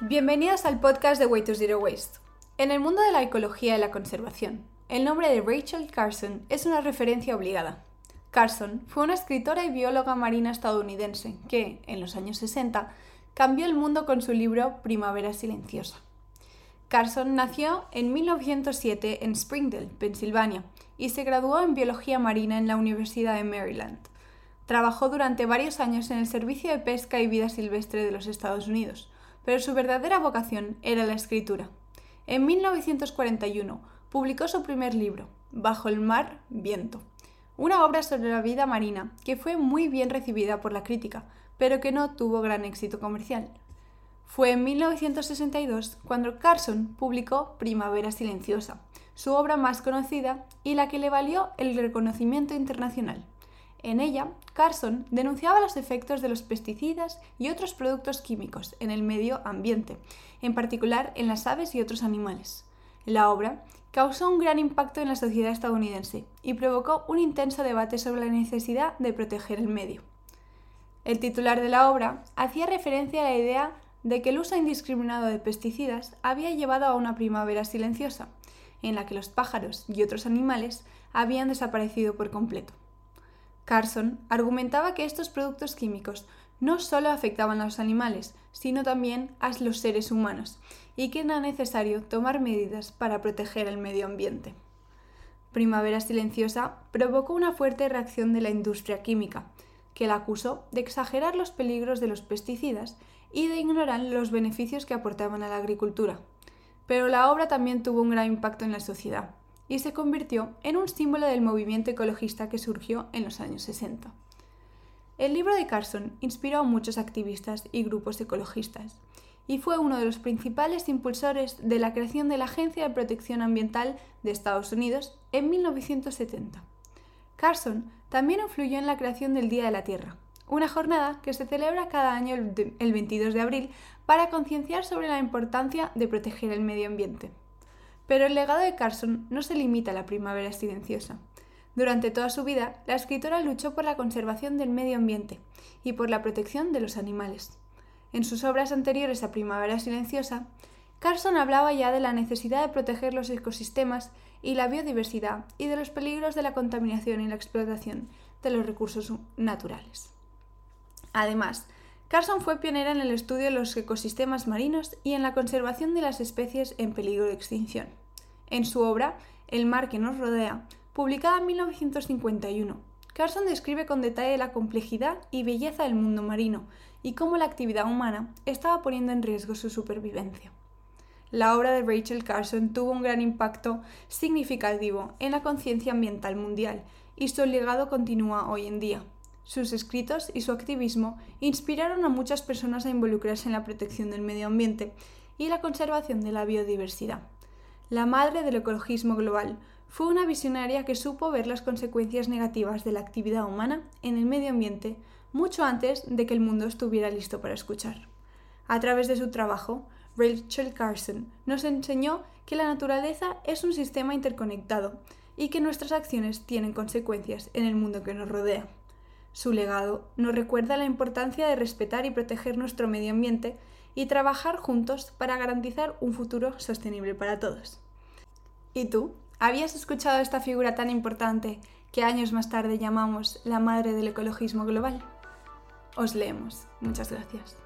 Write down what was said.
Bienvenidos al podcast de Way to Zero Waste. En el mundo de la ecología y la conservación, el nombre de Rachel Carson es una referencia obligada. Carson fue una escritora y bióloga marina estadounidense que, en los años 60, cambió el mundo con su libro Primavera Silenciosa. Carson nació en 1907 en Springdale, Pensilvania, y se graduó en biología marina en la Universidad de Maryland. Trabajó durante varios años en el Servicio de Pesca y Vida Silvestre de los Estados Unidos, pero su verdadera vocación era la escritura. En 1941 publicó su primer libro, Bajo el mar, viento, una obra sobre la vida marina que fue muy bien recibida por la crítica, pero que no tuvo gran éxito comercial. Fue en 1962 cuando Carson publicó Primavera Silenciosa, su obra más conocida y la que le valió el reconocimiento internacional. En ella, Carson denunciaba los efectos de los pesticidas y otros productos químicos en el medio ambiente, en particular en las aves y otros animales. La obra causó un gran impacto en la sociedad estadounidense y provocó un intenso debate sobre la necesidad de proteger el medio. El titular de la obra hacía referencia a la idea de que el uso indiscriminado de pesticidas había llevado a una primavera silenciosa, en la que los pájaros y otros animales habían desaparecido por completo. Carson argumentaba que estos productos químicos no solo afectaban a los animales, sino también a los seres humanos, y que era necesario tomar medidas para proteger el medio ambiente. Primavera Silenciosa provocó una fuerte reacción de la industria química, que la acusó de exagerar los peligros de los pesticidas y de ignorar los beneficios que aportaban a la agricultura. Pero la obra también tuvo un gran impacto en la sociedad, y se convirtió en un símbolo del movimiento ecologista que surgió en los años 60. El libro de Carson inspiró a muchos activistas y grupos ecologistas y fue uno de los principales impulsores de la creación de la Agencia de Protección Ambiental de Estados Unidos en 1970. Carson también influyó en la creación del Día de la Tierra, una jornada que se celebra cada año el 22 de abril para concienciar sobre la importancia de proteger el medio ambiente. Pero el legado de Carson no se limita a la primavera silenciosa. Durante toda su vida, la escritora luchó por la conservación del medio ambiente y por la protección de los animales. En sus obras anteriores a Primavera Silenciosa, Carson hablaba ya de la necesidad de proteger los ecosistemas y la biodiversidad y de los peligros de la contaminación y la explotación de los recursos naturales. Además, Carson fue pionera en el estudio de los ecosistemas marinos y en la conservación de las especies en peligro de extinción. En su obra El mar que nos rodea, publicada en 1951, Carson describe con detalle la complejidad y belleza del mundo marino y cómo la actividad humana estaba poniendo en riesgo su supervivencia. La obra de Rachel Carson tuvo un gran impacto significativo en la conciencia ambiental mundial y su legado continúa hoy en día. Sus escritos y su activismo inspiraron a muchas personas a involucrarse en la protección del medio ambiente y la conservación de la biodiversidad. La madre del ecologismo global fue una visionaria que supo ver las consecuencias negativas de la actividad humana en el medio ambiente mucho antes de que el mundo estuviera listo para escuchar. A través de su trabajo, Rachel Carson nos enseñó que la naturaleza es un sistema interconectado y que nuestras acciones tienen consecuencias en el mundo que nos rodea. Su legado nos recuerda la importancia de respetar y proteger nuestro medio ambiente y trabajar juntos para garantizar un futuro sostenible para todos. ¿Y tú? ¿Habías escuchado esta figura tan importante que años más tarde llamamos la madre del ecologismo global? Os leemos. Muchas gracias.